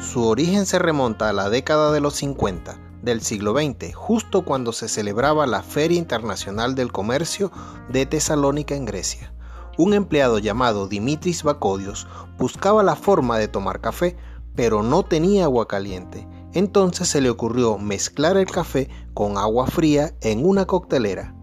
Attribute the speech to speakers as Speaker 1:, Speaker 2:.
Speaker 1: Su origen se remonta a la década de los 50 del siglo XX, justo cuando se celebraba la Feria Internacional del Comercio de Tesalónica en Grecia. Un empleado llamado Dimitris Bakodios buscaba la forma de tomar café, pero no tenía agua caliente. Entonces se le ocurrió mezclar el café con agua fría en una coctelera.